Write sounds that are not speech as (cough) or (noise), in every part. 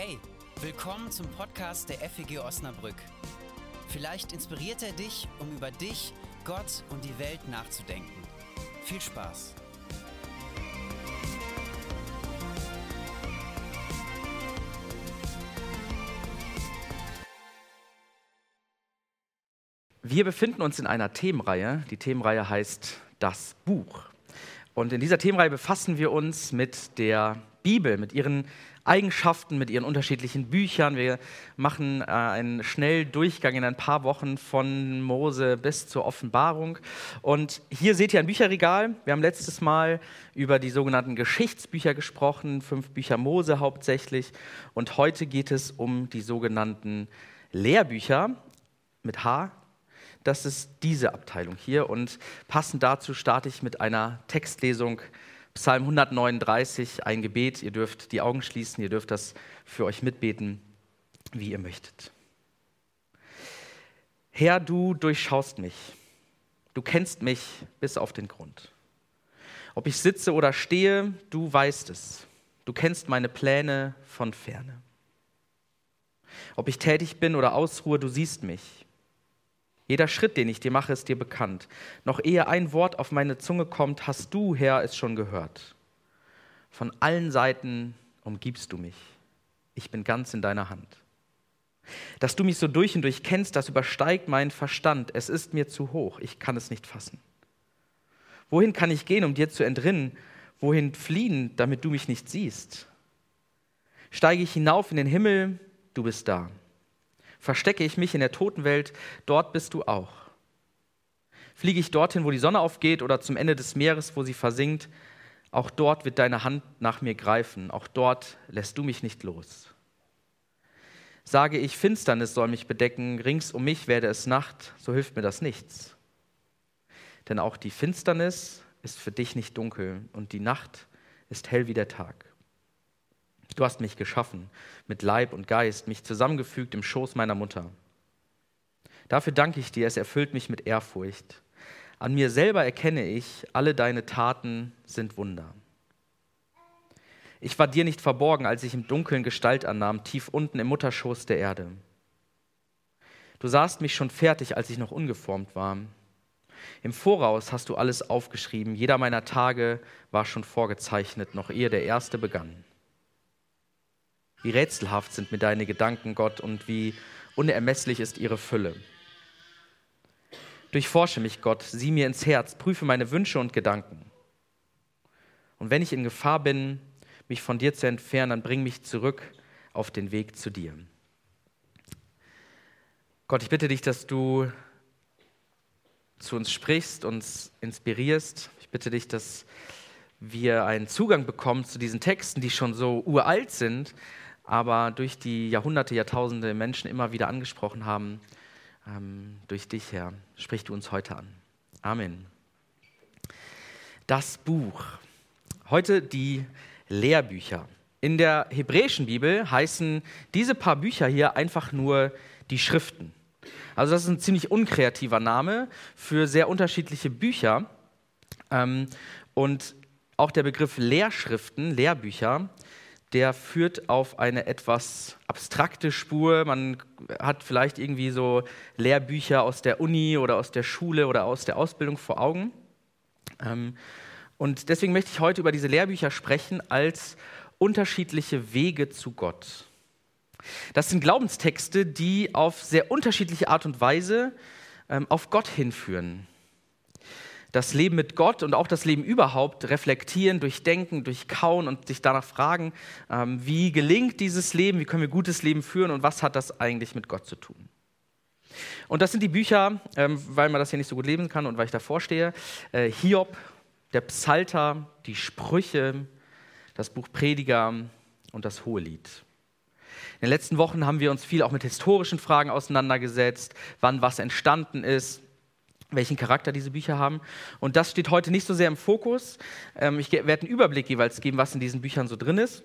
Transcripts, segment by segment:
Hey, willkommen zum Podcast der FEG Osnabrück. Vielleicht inspiriert er dich, um über dich, Gott und die Welt nachzudenken. Viel Spaß! Wir befinden uns in einer Themenreihe. Die Themenreihe heißt Das Buch. Und in dieser Themenreihe befassen wir uns mit der Bibel, mit ihren Eigenschaften, mit ihren unterschiedlichen Büchern. Wir machen äh, einen schnellen Durchgang in ein paar Wochen von Mose bis zur Offenbarung. Und hier seht ihr ein Bücherregal. Wir haben letztes Mal über die sogenannten Geschichtsbücher gesprochen, fünf Bücher Mose hauptsächlich. Und heute geht es um die sogenannten Lehrbücher mit H, das ist diese Abteilung hier. Und passend dazu starte ich mit einer Textlesung. Psalm 139, ein Gebet. Ihr dürft die Augen schließen, ihr dürft das für euch mitbeten, wie ihr möchtet. Herr, du durchschaust mich. Du kennst mich bis auf den Grund. Ob ich sitze oder stehe, du weißt es. Du kennst meine Pläne von ferne. Ob ich tätig bin oder ausruhe, du siehst mich. Jeder Schritt, den ich dir mache, ist dir bekannt. Noch ehe ein Wort auf meine Zunge kommt, hast du, Herr, es schon gehört. Von allen Seiten umgibst du mich. Ich bin ganz in deiner Hand. Dass du mich so durch und durch kennst, das übersteigt meinen Verstand. Es ist mir zu hoch. Ich kann es nicht fassen. Wohin kann ich gehen, um dir zu entrinnen? Wohin fliehen, damit du mich nicht siehst? Steige ich hinauf in den Himmel, du bist da. Verstecke ich mich in der Totenwelt, dort bist du auch. Fliege ich dorthin, wo die Sonne aufgeht oder zum Ende des Meeres, wo sie versinkt, auch dort wird deine Hand nach mir greifen, auch dort lässt du mich nicht los. Sage ich, Finsternis soll mich bedecken, rings um mich werde es Nacht, so hilft mir das nichts. Denn auch die Finsternis ist für dich nicht dunkel und die Nacht ist hell wie der Tag. Du hast mich geschaffen, mit Leib und Geist, mich zusammengefügt im Schoß meiner Mutter. Dafür danke ich dir, es erfüllt mich mit Ehrfurcht. An mir selber erkenne ich, alle deine Taten sind Wunder. Ich war dir nicht verborgen, als ich im Dunkeln Gestalt annahm, tief unten im Mutterschoß der Erde. Du sahst mich schon fertig, als ich noch ungeformt war. Im Voraus hast du alles aufgeschrieben, jeder meiner Tage war schon vorgezeichnet, noch ehe der erste begann. Wie rätselhaft sind mir deine Gedanken, Gott, und wie unermesslich ist ihre Fülle. Durchforsche mich, Gott, sieh mir ins Herz, prüfe meine Wünsche und Gedanken. Und wenn ich in Gefahr bin, mich von dir zu entfernen, dann bring mich zurück auf den Weg zu dir. Gott, ich bitte dich, dass du zu uns sprichst, uns inspirierst. Ich bitte dich, dass wir einen Zugang bekommen zu diesen Texten, die schon so uralt sind, aber durch die Jahrhunderte, Jahrtausende Menschen immer wieder angesprochen haben. Ähm, durch dich, Herr, sprich du uns heute an. Amen. Das Buch. Heute die Lehrbücher. In der hebräischen Bibel heißen diese paar Bücher hier einfach nur die Schriften. Also das ist ein ziemlich unkreativer Name für sehr unterschiedliche Bücher. Ähm, und auch der Begriff Lehrschriften, Lehrbücher, der führt auf eine etwas abstrakte Spur. Man hat vielleicht irgendwie so Lehrbücher aus der Uni oder aus der Schule oder aus der Ausbildung vor Augen. Ähm, und deswegen möchte ich heute über diese Lehrbücher sprechen als unterschiedliche Wege zu Gott. Das sind Glaubenstexte, die auf sehr unterschiedliche Art und Weise ähm, auf Gott hinführen das Leben mit Gott und auch das Leben überhaupt reflektieren, durchdenken, durchkauen und sich danach fragen, ähm, wie gelingt dieses Leben, wie können wir gutes Leben führen und was hat das eigentlich mit Gott zu tun. Und das sind die Bücher, ähm, weil man das hier nicht so gut lesen kann und weil ich davor stehe, äh, Hiob, der Psalter, die Sprüche, das Buch Prediger und das Hohelied. In den letzten Wochen haben wir uns viel auch mit historischen Fragen auseinandergesetzt, wann was entstanden ist, welchen Charakter diese Bücher haben. Und das steht heute nicht so sehr im Fokus. Ähm, ich werde einen Überblick jeweils geben, was in diesen Büchern so drin ist.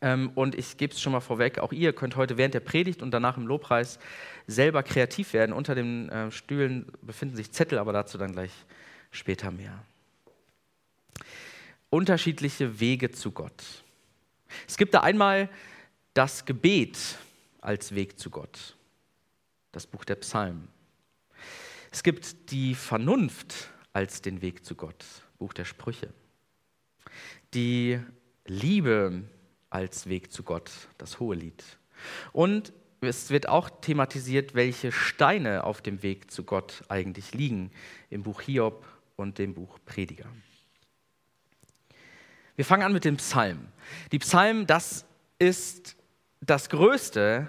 Ähm, und ich gebe es schon mal vorweg, auch ihr könnt heute während der Predigt und danach im Lobpreis selber kreativ werden. Unter den äh, Stühlen befinden sich Zettel, aber dazu dann gleich später mehr. Unterschiedliche Wege zu Gott. Es gibt da einmal das Gebet als Weg zu Gott, das Buch der Psalmen. Es gibt die Vernunft als den Weg zu Gott, Buch der Sprüche. Die Liebe als Weg zu Gott, das Hohe Lied. Und es wird auch thematisiert, welche Steine auf dem Weg zu Gott eigentlich liegen, im Buch Hiob und dem Buch Prediger. Wir fangen an mit dem Psalm. Die Psalmen, das ist das größte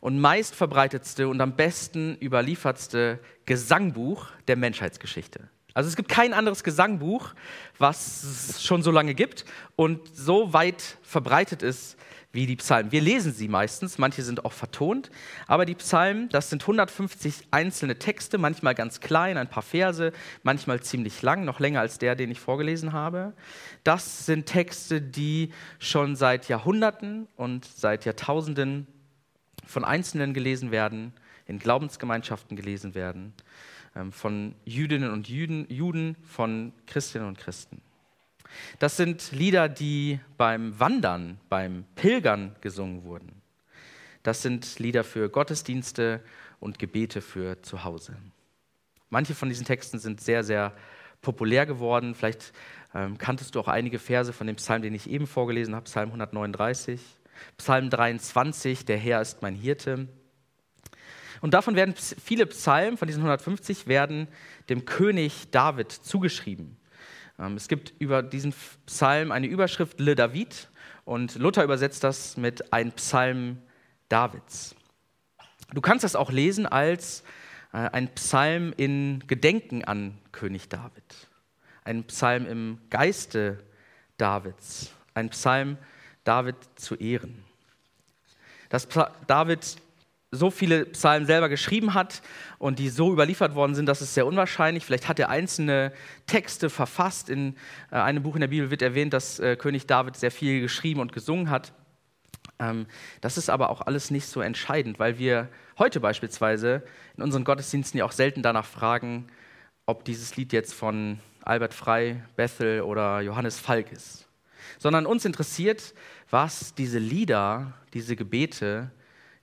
und meistverbreitetste und am besten überliefertste Gesangbuch der Menschheitsgeschichte. Also es gibt kein anderes Gesangbuch, was es schon so lange gibt und so weit verbreitet ist wie die Psalmen. Wir lesen sie meistens, manche sind auch vertont, aber die Psalmen, das sind 150 einzelne Texte, manchmal ganz klein, ein paar Verse, manchmal ziemlich lang, noch länger als der, den ich vorgelesen habe. Das sind Texte, die schon seit Jahrhunderten und seit Jahrtausenden von Einzelnen gelesen werden, in Glaubensgemeinschaften gelesen werden, ähm, von Jüdinnen und Juden, Juden von Christinnen und Christen. Das sind Lieder, die beim Wandern, beim Pilgern gesungen wurden. Das sind Lieder für Gottesdienste und Gebete für zu Hause. Manche von diesen Texten sind sehr, sehr populär geworden. Vielleicht ähm, kanntest du auch einige Verse von dem Psalm, den ich eben vorgelesen habe, Psalm 139, Psalm 23, der Herr ist mein Hirte. Und davon werden viele Psalmen, von diesen 150, werden dem König David zugeschrieben. Ähm, es gibt über diesen Psalm eine Überschrift Le David und Luther übersetzt das mit ein Psalm Davids. Du kannst das auch lesen als äh, ein Psalm in Gedenken an König David, ein Psalm im Geiste Davids, ein Psalm David zu ehren. Dass David so viele Psalmen selber geschrieben hat und die so überliefert worden sind, das ist sehr unwahrscheinlich. Vielleicht hat er einzelne Texte verfasst. In äh, einem Buch in der Bibel wird erwähnt, dass äh, König David sehr viel geschrieben und gesungen hat. Ähm, das ist aber auch alles nicht so entscheidend, weil wir heute beispielsweise in unseren Gottesdiensten ja auch selten danach fragen, ob dieses Lied jetzt von Albert Frei, Bethel oder Johannes Falk ist. Sondern uns interessiert, was diese Lieder, diese Gebete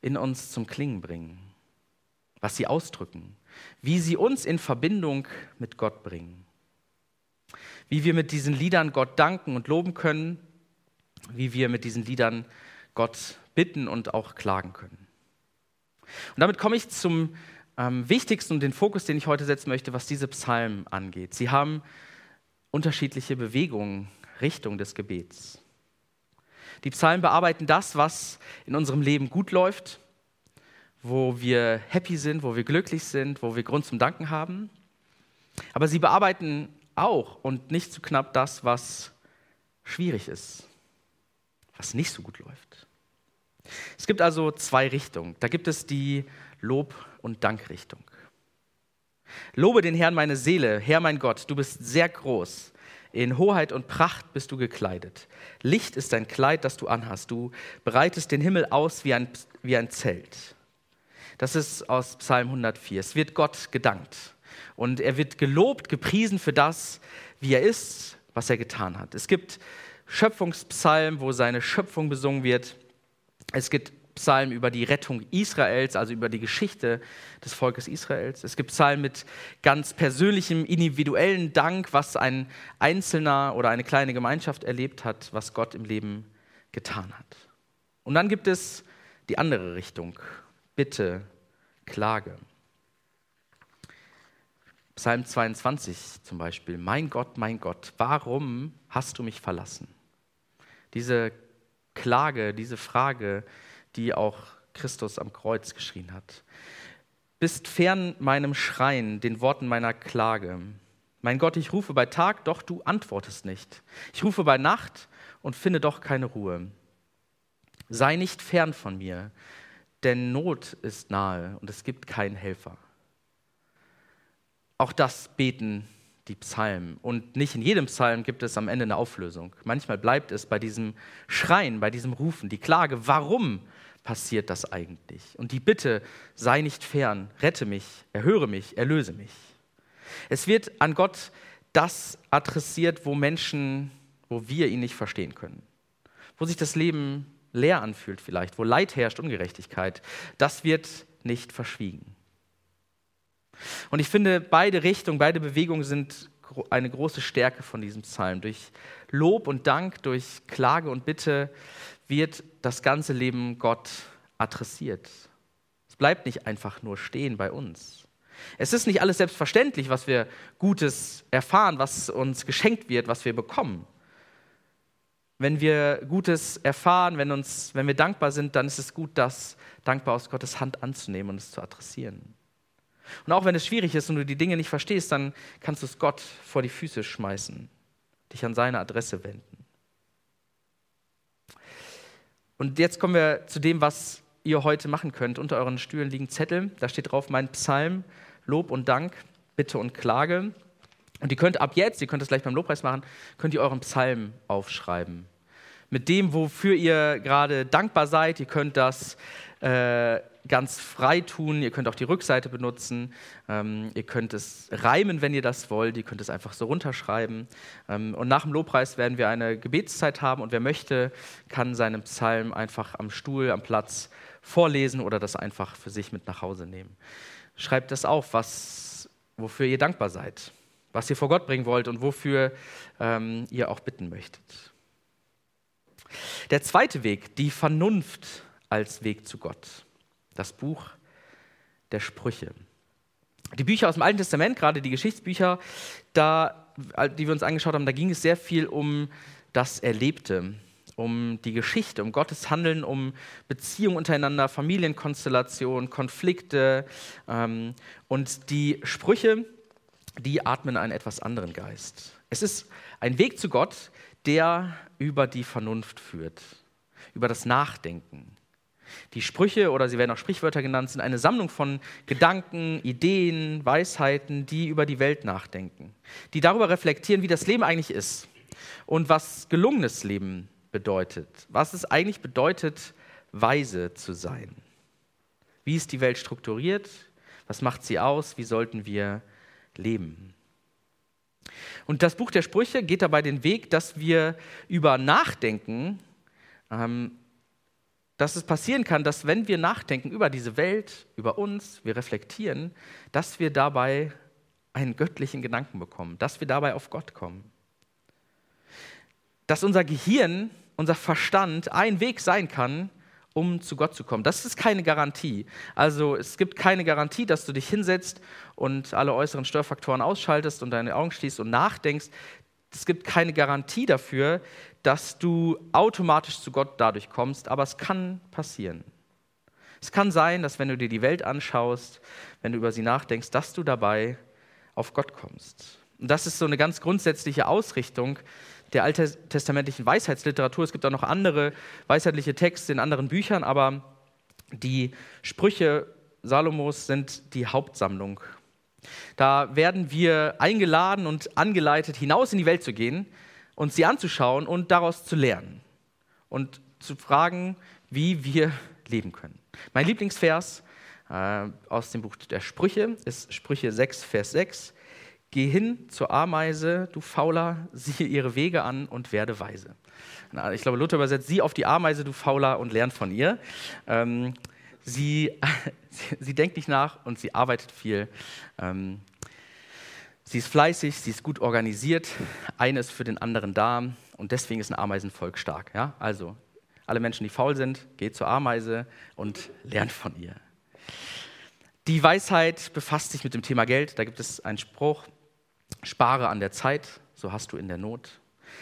in uns zum Klingen bringen, was sie ausdrücken, wie sie uns in Verbindung mit Gott bringen, wie wir mit diesen Liedern Gott danken und loben können, wie wir mit diesen Liedern Gott bitten und auch klagen können. Und damit komme ich zum ähm, wichtigsten und den Fokus, den ich heute setzen möchte, was diese Psalmen angeht. Sie haben unterschiedliche Bewegungen, Richtung des Gebets. Die Psalmen bearbeiten das, was in unserem Leben gut läuft, wo wir happy sind, wo wir glücklich sind, wo wir Grund zum Danken haben. Aber sie bearbeiten auch und nicht zu knapp das, was schwierig ist, was nicht so gut läuft. Es gibt also zwei Richtungen. Da gibt es die Lob- und Dankrichtung. Lobe den Herrn meine Seele, Herr mein Gott, du bist sehr groß. In Hoheit und Pracht bist du gekleidet. Licht ist dein Kleid, das du anhast. Du bereitest den Himmel aus wie ein, wie ein Zelt. Das ist aus Psalm 104. Es wird Gott gedankt. Und er wird gelobt, gepriesen für das, wie er ist, was er getan hat. Es gibt Schöpfungspsalmen, wo seine Schöpfung besungen wird. Es gibt Psalmen über die Rettung Israels, also über die Geschichte des Volkes Israels. Es gibt Psalmen mit ganz persönlichem, individuellen Dank, was ein Einzelner oder eine kleine Gemeinschaft erlebt hat, was Gott im Leben getan hat. Und dann gibt es die andere Richtung, Bitte, Klage. Psalm 22 zum Beispiel, mein Gott, mein Gott, warum hast du mich verlassen? Diese Klage, diese Frage, die auch Christus am Kreuz geschrien hat. Bist fern meinem Schreien, den Worten meiner Klage. Mein Gott, ich rufe bei Tag, doch du antwortest nicht. Ich rufe bei Nacht und finde doch keine Ruhe. Sei nicht fern von mir, denn Not ist nahe und es gibt keinen Helfer. Auch das beten die Psalmen. Und nicht in jedem Psalm gibt es am Ende eine Auflösung. Manchmal bleibt es bei diesem Schreien, bei diesem Rufen, die Klage, warum passiert das eigentlich? Und die Bitte, sei nicht fern, rette mich, erhöre mich, erlöse mich. Es wird an Gott das adressiert, wo Menschen, wo wir ihn nicht verstehen können. Wo sich das Leben leer anfühlt vielleicht, wo Leid herrscht, Ungerechtigkeit, das wird nicht verschwiegen. Und ich finde, beide Richtungen, beide Bewegungen sind eine große Stärke von diesem Psalm. Durch Lob und Dank, durch Klage und Bitte wird das ganze Leben Gott adressiert. Es bleibt nicht einfach nur stehen bei uns. Es ist nicht alles selbstverständlich, was wir Gutes erfahren, was uns geschenkt wird, was wir bekommen. Wenn wir Gutes erfahren, wenn, uns, wenn wir dankbar sind, dann ist es gut, das dankbar aus Gottes Hand anzunehmen und es zu adressieren. Und auch wenn es schwierig ist und du die Dinge nicht verstehst, dann kannst du es Gott vor die Füße schmeißen, dich an seine Adresse wenden. Und jetzt kommen wir zu dem, was ihr heute machen könnt. Unter euren Stühlen liegen Zettel, da steht drauf mein Psalm, Lob und Dank, Bitte und Klage. Und ihr könnt ab jetzt, ihr könnt das gleich beim Lobpreis machen, könnt ihr euren Psalm aufschreiben. Mit dem, wofür ihr gerade dankbar seid. Ihr könnt das äh, ganz frei tun. Ihr könnt auch die Rückseite benutzen. Ähm, ihr könnt es reimen, wenn ihr das wollt. Ihr könnt es einfach so runterschreiben. Ähm, und nach dem Lobpreis werden wir eine Gebetszeit haben. Und wer möchte, kann seinen Psalm einfach am Stuhl, am Platz vorlesen oder das einfach für sich mit nach Hause nehmen. Schreibt das auf, was, wofür ihr dankbar seid, was ihr vor Gott bringen wollt und wofür ähm, ihr auch bitten möchtet. Der zweite Weg, die Vernunft als Weg zu Gott. Das Buch der Sprüche. Die Bücher aus dem Alten Testament, gerade die Geschichtsbücher, da, die wir uns angeschaut haben, da ging es sehr viel um das Erlebte, um die Geschichte, um Gottes Handeln, um Beziehungen untereinander, Familienkonstellation, Konflikte. Ähm, und die Sprüche, die atmen einen etwas anderen Geist. Es ist ein Weg zu Gott, der über die Vernunft führt, über das Nachdenken, die Sprüche oder sie werden auch Sprichwörter genannt, sind eine Sammlung von Gedanken, Ideen, Weisheiten, die über die Welt nachdenken, die darüber reflektieren, wie das Leben eigentlich ist und was gelungenes Leben bedeutet, was es eigentlich bedeutet, weise zu sein. Wie ist die Welt strukturiert? Was macht sie aus? Wie sollten wir leben? Und das Buch der Sprüche geht dabei den Weg, dass wir über Nachdenken ähm, dass es passieren kann, dass wenn wir nachdenken über diese Welt, über uns, wir reflektieren, dass wir dabei einen göttlichen Gedanken bekommen, dass wir dabei auf Gott kommen. Dass unser Gehirn, unser Verstand ein Weg sein kann, um zu Gott zu kommen. Das ist keine Garantie. Also es gibt keine Garantie, dass du dich hinsetzt und alle äußeren Störfaktoren ausschaltest und deine Augen schließt und nachdenkst. Es gibt keine Garantie dafür, dass du automatisch zu Gott dadurch kommst, aber es kann passieren. Es kann sein, dass wenn du dir die Welt anschaust, wenn du über sie nachdenkst, dass du dabei auf Gott kommst. Und das ist so eine ganz grundsätzliche Ausrichtung der alttestamentlichen Weisheitsliteratur. Es gibt auch noch andere weisheitliche Texte in anderen Büchern, aber die Sprüche Salomos sind die Hauptsammlung da werden wir eingeladen und angeleitet, hinaus in die Welt zu gehen, uns sie anzuschauen und daraus zu lernen und zu fragen, wie wir leben können. Mein Lieblingsvers äh, aus dem Buch der Sprüche ist Sprüche 6, Vers 6. Geh hin zur Ameise, du Fauler, siehe ihre Wege an und werde weise. Ich glaube, Luther übersetzt, sieh auf die Ameise, du Fauler, und lern von ihr. Ähm, sie, sie, sie, denkt nicht nach und sie arbeitet viel. Ähm, sie ist fleißig, sie ist gut organisiert, eine ist für den anderen da und deswegen ist ein Ameisenvolk stark. Ja? Also, alle Menschen, die faul sind, geht zur Ameise und lernt von ihr. Die Weisheit befasst sich mit dem Thema Geld. Da gibt es einen Spruch, spare an der Zeit, so hast du in der Not.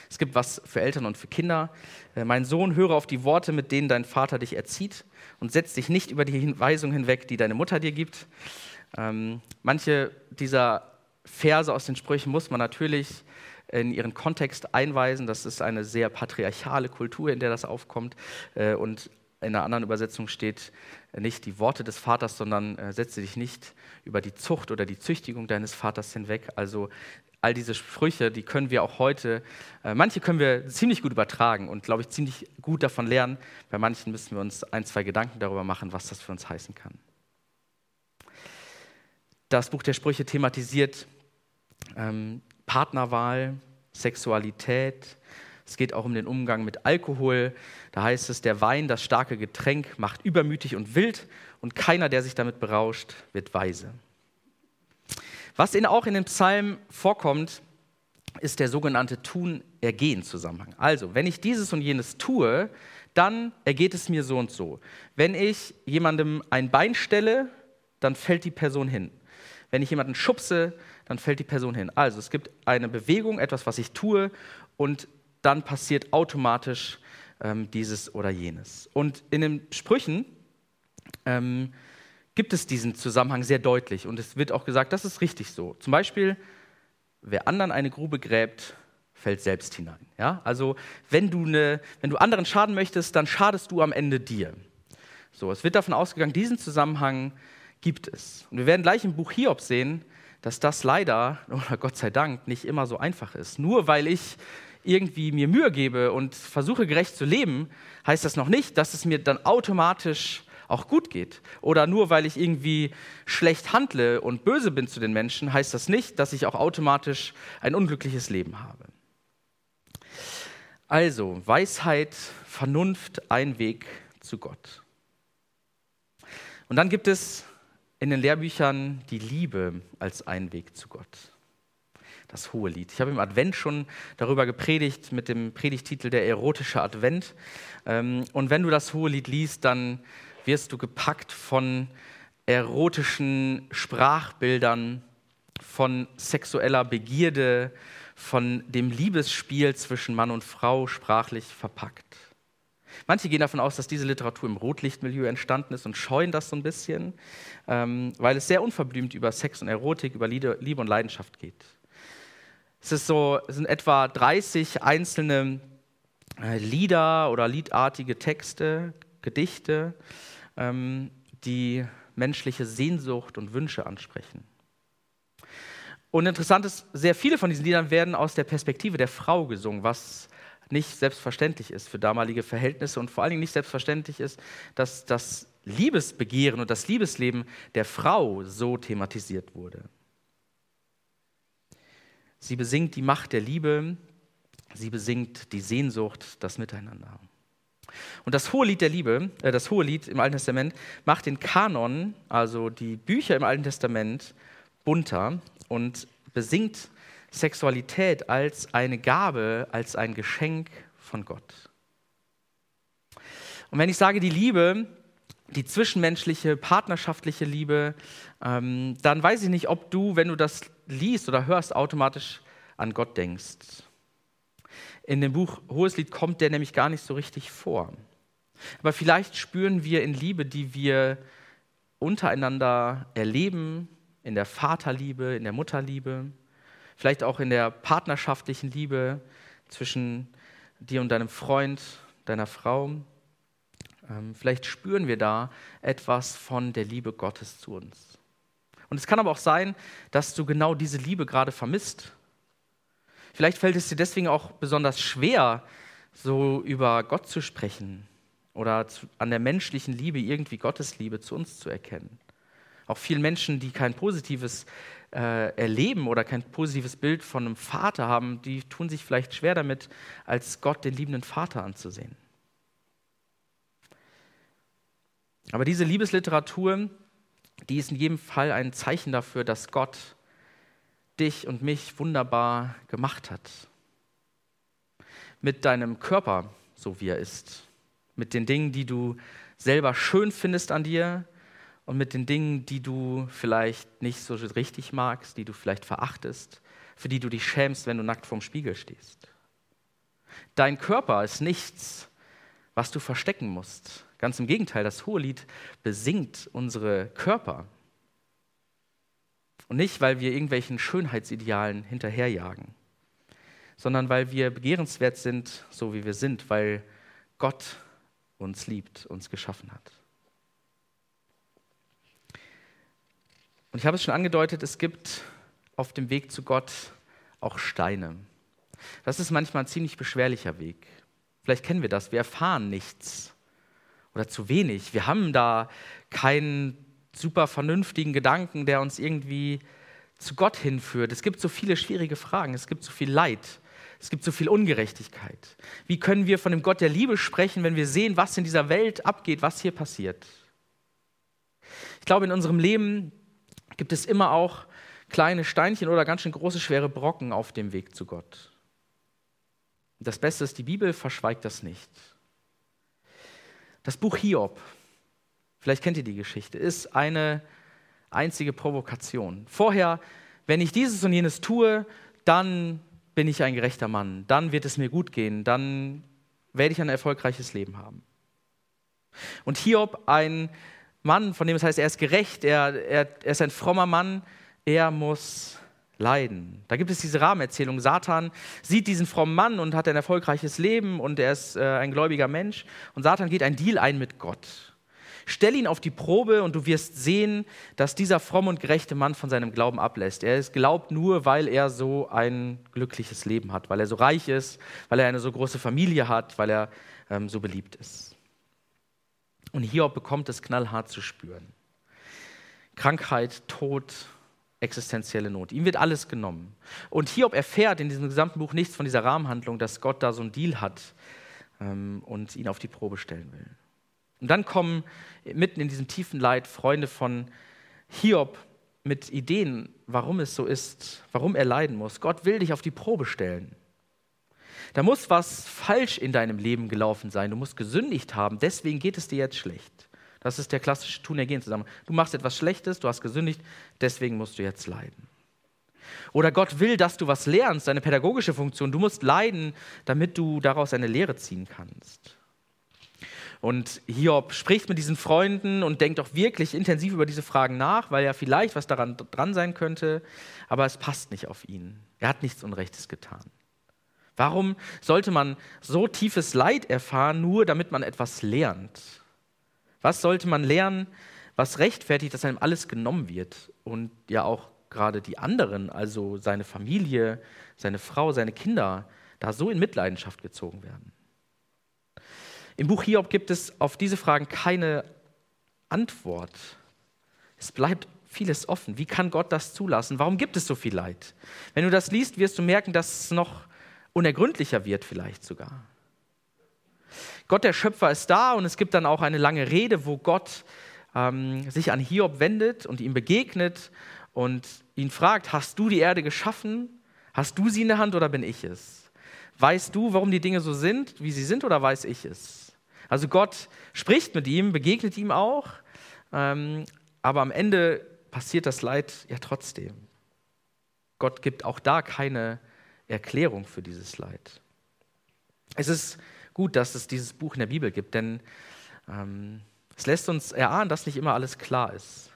Es gibt was für Eltern und für Kinder. Äh, mein Sohn, höre auf die Worte, mit denen dein Vater dich erzieht und setz dich nicht über die Hinweisung hinweg, die deine Mutter dir gibt. Ähm, manche dieser Verse aus den Sprüchen muss man natürlich in ihren Kontext einweisen. Das ist eine sehr patriarchale Kultur, in der das aufkommt. Äh, und in einer anderen Übersetzung steht nicht die Worte des Vaters, sondern äh, setze dich nicht über die Zucht oder die Züchtigung deines Vaters hinweg. Also all diese Sprüche, die können wir auch heute, äh, manche können wir ziemlich gut übertragen und, glaube ich, ziemlich gut davon lernen. Bei manchen müssen wir uns ein, zwei Gedanken darüber machen, was das für uns heißen kann. Das Buch der Sprüche thematisiert ähm, Partnerwahl, Sexualität, Es geht auch um den Umgang mit Alkohol. Da heißt es, der Wein, das starke Getränk, macht übermütig und wild und keiner, der sich damit berauscht, wird weise. Was in, auch in dem Psalm vorkommt, ist der sogenannte Tun-Ergehen-Zusammenhang. Also, wenn ich dieses und jenes tue, dann ergeht es mir so und so. Wenn ich jemandem ein Bein stelle, dann fällt die Person hin. Wenn ich jemanden schubse, dann fällt die Person hin. Also es gibt eine Bewegung, etwas, was ich tue, und dann passiert automatisch ähm, dieses oder jenes. Und in den Sprüchen ähm, gibt es diesen Zusammenhang sehr deutlich und es wird auch gesagt, das ist richtig so. Zum Beispiel, wer anderen eine Grube gräbt, fällt selbst hinein. Ja? Also wenn du, eine, wenn du anderen schaden möchtest, dann schadest du am Ende dir. So, es wird davon ausgegangen, diesen Zusammenhang gibt es. Und wir werden gleich im Buch Hiob sehen, dass das leider, (laughs) oder Gott sei Dank, nicht immer so einfach ist. Nur weil ich irgendwie mir Mühe gebe und versuche gerecht zu leben, heißt das noch nicht, dass es mir dann automatisch auch gut geht. Oder nur weil ich irgendwie schlecht handle und böse bin zu den Menschen, heißt das nicht, dass ich auch automatisch ein unglückliches Leben habe. Also Weisheit, Vernunft, ein Weg zu Gott. Und dann gibt es in den Lehrbüchern die Liebe als ein Weg zu Gott. Das hohe Lied. Ich habe im Advent schon darüber gepredigt mit dem Predigtitel Der erotische Advent. Ähm, und wenn du das hohe Lied liest, dann wirst du gepackt von erotischen Sprachbildern, von sexueller Begierde, von dem Liebesspiel zwischen Mann und Frau sprachlich verpackt. Manche gehen davon aus, dass diese Literatur im Rotlichtmilieu entstanden ist und scheuen das so ein bisschen, ähm, weil es sehr unverblümt über Sex und Erotik, über Liebe und Leidenschaft geht. Es, ist so, es sind etwa 30 einzelne äh, Lieder oder liedartige Texte, Gedichte, ähm, die menschliche Sehnsucht und Wünsche ansprechen. Und interessant ist, sehr viele von diesen Liedern werden aus der Perspektive der Frau gesungen, was nicht selbstverständlich ist für damalige Verhältnisse und vor allen Dingen nicht selbstverständlich ist, dass das Liebesbegehren und das Liebesleben der Frau so thematisiert wurde. Sie besingt die Macht der Liebe, sie besingt die Sehnsucht, das Miteinander. Und das hohe Lied der Liebe, äh, das hohe Lied im Alten Testament, macht den Kanon, also die Bücher im Alten Testament, bunter und besingt Sexualität als eine Gabe, als ein Geschenk von Gott. Und wenn ich sage die Liebe, die zwischenmenschliche, partnerschaftliche Liebe, ähm, dann weiß ich nicht, ob du, wenn du das liest oder hörst, automatisch an Gott denkst. In dem Buch Hoheslied kommt der nämlich gar nicht so richtig vor. Aber vielleicht spüren wir in Liebe, die wir untereinander erleben, in der Vaterliebe, in der Mutterliebe, vielleicht auch in der partnerschaftlichen Liebe zwischen dir und deinem Freund, deiner Frau. Ähm, vielleicht spüren wir da etwas von der Liebe Gottes zu uns. Und es kann aber auch sein, dass du genau diese Liebe gerade vermisst. Vielleicht fällt es dir deswegen auch besonders schwer, so über Gott zu sprechen oder an der menschlichen Liebe irgendwie Gottes Liebe zu uns zu erkennen. Auch vielen Menschen, die kein positives äh, erleben oder kein positives Bild von einem Vater haben, die tun sich vielleicht schwer damit, als Gott den liebenden Vater anzusehen. Aber diese Liebesliteratur, die ist in jedem Fall ein Zeichen dafür, dass Gott dich und mich wunderbar gemacht hat. Mit deinem Körper, so wie er ist. Mit den Dingen, die du selber schön findest an dir, und mit den Dingen, die du vielleicht nicht so richtig magst, die du vielleicht verachtest, für die du dich schämst, wenn du nackt vorm Spiegel stehst. Dein Körper ist nichts, was du verstecken musst. Ganz im Gegenteil, das Hohelied besingt unsere Körper. Und nicht, weil wir irgendwelchen Schönheitsidealen hinterherjagen, sondern weil wir begehrenswert sind, so wie wir sind, weil Gott uns liebt, uns geschaffen hat. Und ich habe es schon angedeutet, es gibt auf dem Weg zu Gott auch Steine. Das ist manchmal ein ziemlich beschwerlicher Weg. Vielleicht kennen wir das. Wir erfahren nichts oder zu wenig. Wir haben da keinen super vernünftigen Gedanken, der uns irgendwie zu Gott hinführt. Es gibt so viele schwierige Fragen. Es gibt so viel Leid. Es gibt so viel Ungerechtigkeit. Wie können wir von dem Gott der Liebe sprechen, wenn wir sehen, was in dieser Welt abgeht, was hier passiert? Ich glaube, in unserem Leben gibt es immer auch kleine Steinchen oder ganz schön große, schwere Brocken auf dem Weg zu Gott. Das Beste ist, die Bibel verschweigt das nicht. Das Buch Hiob, vielleicht kennt ihr die Geschichte, ist eine einzige Provokation. Vorher, wenn ich dieses und jenes tue, dann bin ich ein gerechter Mann, dann wird es mir gut gehen, dann werde ich ein erfolgreiches Leben haben. Und Hiob, ein Mann, von dem es heißt, er ist gerecht, er, er, er ist ein frommer Mann, er muss leiden. Da gibt es diese Rahmenerzählung. Satan sieht diesen frommen Mann und hat ein erfolgreiches Leben und er ist äh, ein gläubiger Mensch. Und Satan geht einen Deal ein mit Gott. Stell ihn auf die Probe und du wirst sehen, dass dieser fromme und gerechte Mann von seinem Glauben ablässt. Er glaubt nur, weil er so ein glückliches Leben hat, weil er so reich ist, weil er eine so große Familie hat, weil er ähm, so beliebt ist. Und Hiob bekommt es knallhart zu spüren. Krankheit, Tod, existenzielle Not. Ihm wird alles genommen. Und Hiob erfährt in diesem gesamten Buch nichts von dieser Rahmenhandlung, dass Gott da so einen Deal hat ähm, und ihn auf die Probe stellen will. Und dann kommen mitten in diesem tiefen Leid Freunde von Hiob mit Ideen, warum es so ist, warum er leiden muss. Gott will dich auf die Probe stellen. Da muss was falsch in deinem Leben gelaufen sein. Du musst gesündigt haben, deswegen geht es dir jetzt schlecht. Das ist der klassische Tun-Ergehen zusammen. Du machst etwas Schlechtes, du hast gesündigt, deswegen musst du jetzt leiden. Oder Gott will, dass du was lernst, deine pädagogische Funktion. Du musst leiden, damit du daraus eine Lehre ziehen kannst. Und Hiob spricht mit diesen Freunden und denkt auch wirklich intensiv über diese Fragen nach, weil ja vielleicht was daran dran sein könnte, aber es passt nicht auf ihn. Er hat nichts Unrechtes getan. Warum sollte man so tiefes Leid erfahren, nur damit man etwas lernt? Was sollte man lernen, was rechtfertigt, dass einem alles genommen wird und ja auch gerade die anderen, also seine Familie, seine Frau, seine Kinder, da so in Mitleidenschaft gezogen werden? Im Buch Hiob gibt es auf diese Fragen keine Antwort. Es bleibt vieles offen. Wie kann Gott das zulassen? Warum gibt es so viel Leid? Wenn du das liest, wirst du merken, dass es noch unergründlicher wird vielleicht sogar. Gott der Schöpfer ist da und es gibt dann auch eine lange Rede, wo Gott ähm, sich an Hiob wendet und ihm begegnet und ihn fragt, hast du die Erde geschaffen? Hast du sie in der Hand oder bin ich es? Weißt du, warum die Dinge so sind, wie sie sind oder weiß ich es? Also Gott spricht mit ihm, begegnet ihm auch, ähm, aber am Ende passiert das Leid ja trotzdem. Gott gibt auch da keine Erklärung für dieses Leid. Es ist gut, dass es dieses Buch in der Bibel gibt, denn ähm, es lässt uns erahnen, dass nicht immer alles klar ist.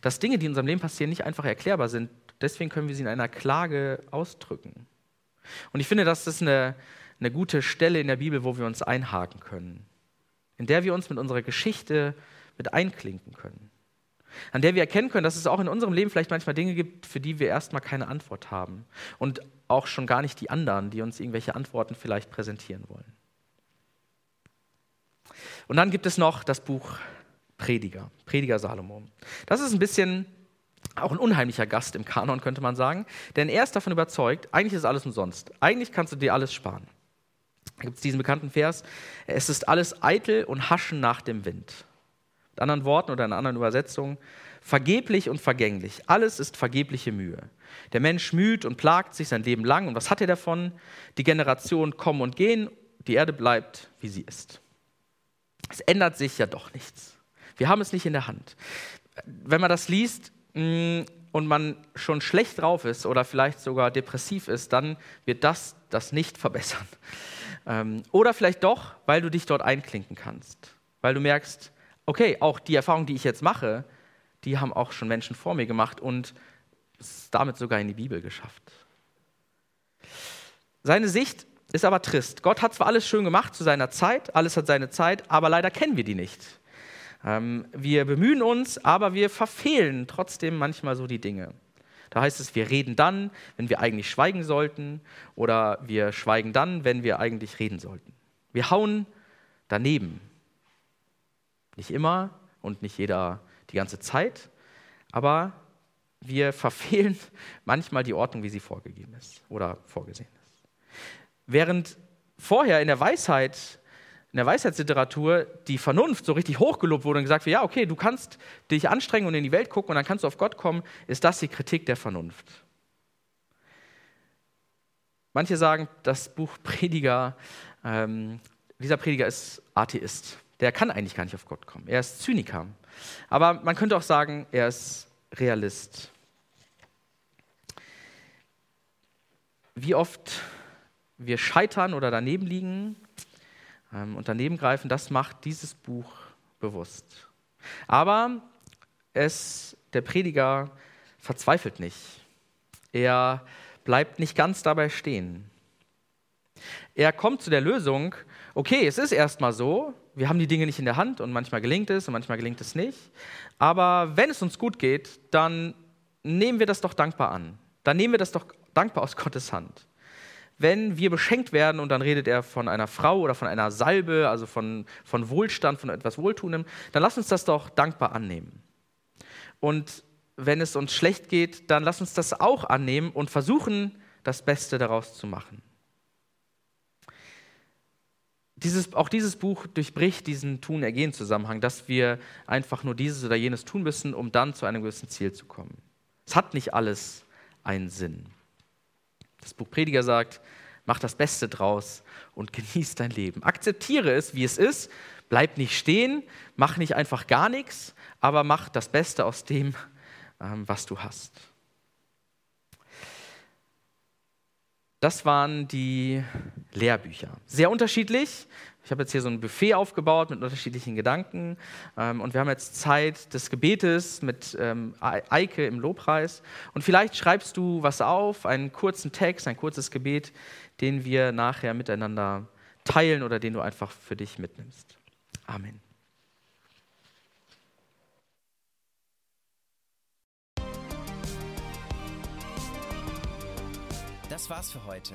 Dass Dinge, die in unserem Leben passieren, nicht einfach erklärbar sind. Deswegen können wir sie in einer Klage ausdrücken. Und ich finde, das ist eine, eine gute Stelle in der Bibel, wo wir uns einhaken können, in der wir uns mit unserer Geschichte mit einklinken können, an der wir erkennen können, dass es auch in unserem Leben vielleicht manchmal Dinge gibt, für die wir erstmal keine Antwort haben und auch schon gar nicht die anderen, die uns irgendwelche Antworten vielleicht präsentieren wollen. Und dann gibt es noch das Buch Prediger, Prediger Salomo. Das ist ein bisschen auch ein unheimlicher Gast im Kanon, könnte man sagen, denn er ist davon überzeugt, eigentlich ist alles umsonst. Eigentlich kannst du dir alles sparen. Gibt es diesen bekannten Vers, es ist alles eitel und haschen nach dem Wind. Mit anderen Worten oder in anderen Übersetzung, vergeblich und vergänglich. Alles ist vergebliche Mühe. Der Mensch müht und plagt sich sein Leben lang. Und was hat er davon? Die Generationen kommen und gehen, die Erde bleibt, wie sie ist. Es ändert sich ja doch nichts. Wir haben es nicht in der Hand. Wenn man das liest mm, und man schon schlecht drauf ist oder vielleicht sogar depressiv ist, dann wird das das nicht verbessern. Ähm, oder vielleicht doch, weil du dich dort einklinken kannst. Weil du merkst, okay, auch die Erfahrung, die ich jetzt mache, die haben auch schon Menschen vor mir gemacht und es damit sogar in die Bibel geschafft. Seine Sicht ist aber trist. Gott hat zwar alles schön gemacht zu seiner Zeit, alles hat seine Zeit, aber leider kennen wir die nicht. Ähm, wir bemühen uns, aber wir verfehlen trotzdem manchmal so die Dinge. Da heißt es, wir reden dann, wenn wir eigentlich schweigen sollten, oder wir schweigen dann, wenn wir eigentlich reden sollten. Wir hauen daneben. Nicht immer und nicht jeder die ganze Zeit, aber wir verfehlen (laughs) manchmal die Ordnung, wie sie vorgegeben ist oder vorgesehen ist. Während vorher in der Weisheit, in der Weisheitsliteratur die Vernunft so richtig hochgelobt wurde und gesagt wird, ja, okay, du kannst dich anstrengen und in die Welt gucken und dann kannst du auf Gott kommen, ist das die Kritik der Vernunft. Manche sagen, das Buch Prediger, ähm, dieser Prediger ist Atheist. Der kann eigentlich gar nicht auf Gott kommen. Er ist Zyniker. Aber man könnte auch sagen, er ist Realist. Wie oft wir scheitern oder daneben liegen und daneben greifen, das macht dieses Buch bewusst. Aber es, der Prediger verzweifelt nicht. Er bleibt nicht ganz dabei stehen. Er kommt zu der Lösung, okay, es ist erstmal so, wir haben die Dinge nicht in der Hand und manchmal gelingt es und manchmal gelingt es nicht. Aber wenn es uns gut geht, dann nehmen wir das doch dankbar an. Dann nehmen wir das doch dankbar aus (laughs) Gottes Hand. Wenn wir beschenkt werden, und dann redet er von einer Frau oder von einer Salbe, also von, von Wohlstand, von etwas Wohltuendem, dann lass uns das doch dankbar annehmen. Und wenn es uns schlecht geht, dann lass uns das auch annehmen und versuchen, das Beste daraus zu machen. Dieses, auch dieses Buch durchbricht diesen Tun-Ergehen-Zusammenhang, dass wir einfach nur dieses oder jenes tun müssen, um dann zu einem gewissen Ziel zu kommen. Es hat nicht alles einen Sinn. Das Buch Prediger sagt, mach das Beste draus und genieß dein Leben. Akzeptiere es, wie es ist, bleib nicht stehen, mach nicht einfach gar nichts, aber mach das Beste aus dem, ähm, was du hast. Das waren die Lehrbücher. Sehr unterschiedlich. Ich habe jetzt hier so ein Buffet aufgebaut mit unterschiedlichen Gedanken. Ähm, und wir haben jetzt Zeit des Gebetes mit ähm, Eike im Lobpreis. Und vielleicht schreibst du was auf, einen kurzen Text, ein kurzes Gebet, den wir nachher miteinander teilen oder den du einfach für dich mitnimmst. Amen. Das war's für heute.